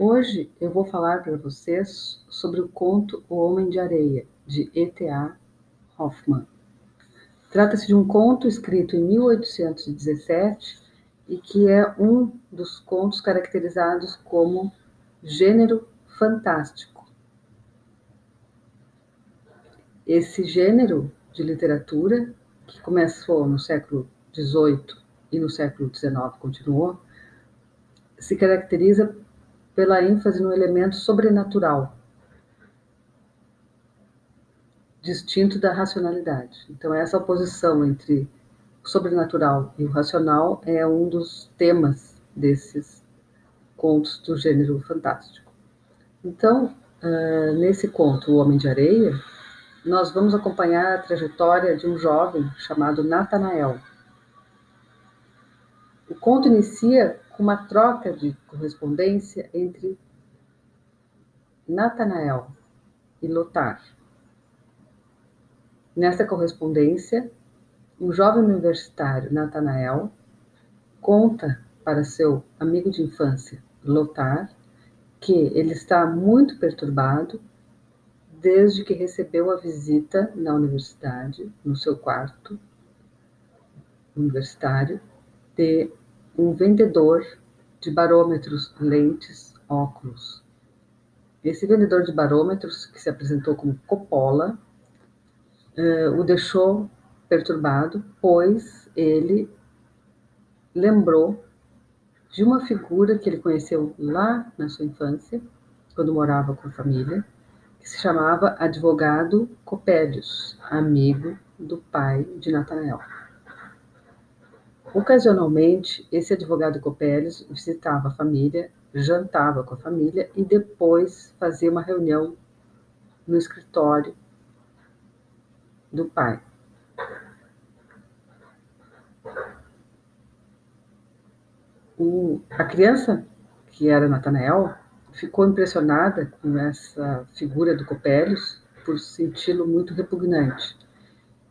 Hoje eu vou falar para vocês sobre o conto O Homem de Areia, de E.T.A. Hoffmann. Trata-se de um conto escrito em 1817 e que é um dos contos caracterizados como gênero fantástico. Esse gênero de literatura, que começou no século XVIII e no século XIX continuou, se caracteriza pela ênfase no elemento sobrenatural, distinto da racionalidade. Então, essa oposição entre o sobrenatural e o racional é um dos temas desses contos do gênero fantástico. Então, uh, nesse conto, O Homem de Areia, nós vamos acompanhar a trajetória de um jovem chamado Natanael. O conto inicia uma troca de correspondência entre Natanael e Lotar. Nessa correspondência, o jovem universitário Natanael conta para seu amigo de infância, Lotar, que ele está muito perturbado desde que recebeu a visita na universidade, no seu quarto universitário, de um vendedor de barômetros, lentes, óculos. Esse vendedor de barômetros, que se apresentou como Coppola, uh, o deixou perturbado, pois ele lembrou de uma figura que ele conheceu lá na sua infância, quando morava com a família, que se chamava Advogado Copélios, amigo do pai de Natanael. Ocasionalmente, esse advogado Copérez visitava a família, jantava com a família e depois fazia uma reunião no escritório do pai. O, a criança, que era Natanael, ficou impressionada com essa figura do Copélios por senti-lo muito repugnante.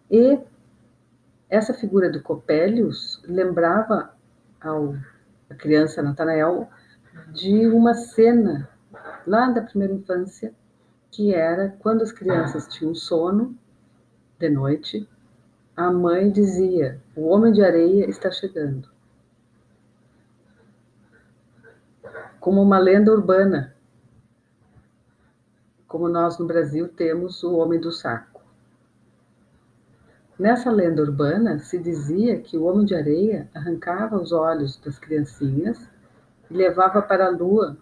E essa figura do Copélios lembrava ao a criança Natanael de uma cena lá da primeira infância, que era quando as crianças tinham sono de noite, a mãe dizia: O homem de areia está chegando. Como uma lenda urbana, como nós no Brasil temos o homem do saco. Nessa lenda urbana, se dizia que o homem de areia arrancava os olhos das criancinhas e levava para a lua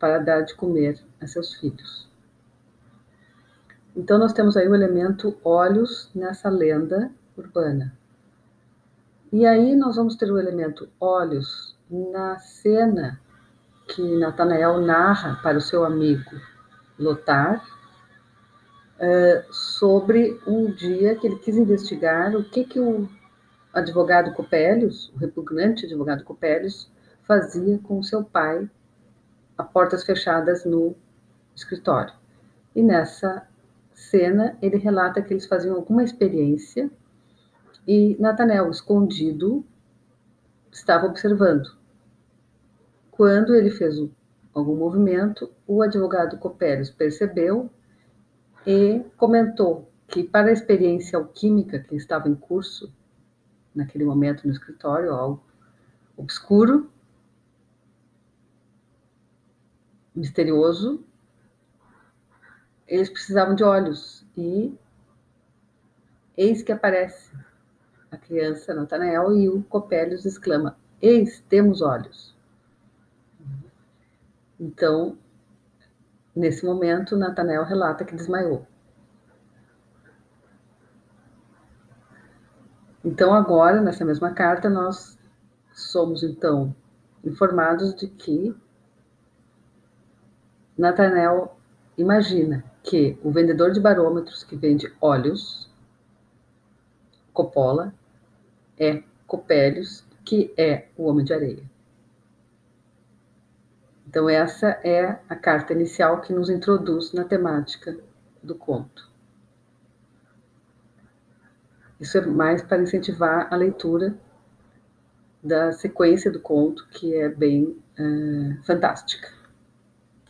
para dar de comer a seus filhos. Então, nós temos aí o elemento olhos nessa lenda urbana. E aí, nós vamos ter o elemento olhos na cena que Natanael narra para o seu amigo Lotar, sobre um dia que ele quis investigar o que, que o advogado Copélios, o repugnante advogado Copélios, fazia com seu pai a portas fechadas no escritório. E nessa cena ele relata que eles faziam alguma experiência e Natanel, escondido, estava observando. Quando ele fez algum movimento, o advogado Copélios percebeu e comentou que para a experiência alquímica que estava em curso naquele momento no escritório, algo obscuro, misterioso, eles precisavam de olhos e eis que aparece a criança Natanael e o Copélios exclama: Eis, temos olhos. Então, Nesse momento, Natanael relata que desmaiou. Então, agora, nessa mesma carta, nós somos, então, informados de que Natanael imagina que o vendedor de barômetros que vende óleos, Coppola, é Copélios, que é o Homem de Areia. Então, essa é a carta inicial que nos introduz na temática do conto. Isso é mais para incentivar a leitura da sequência do conto, que é bem uh, fantástica.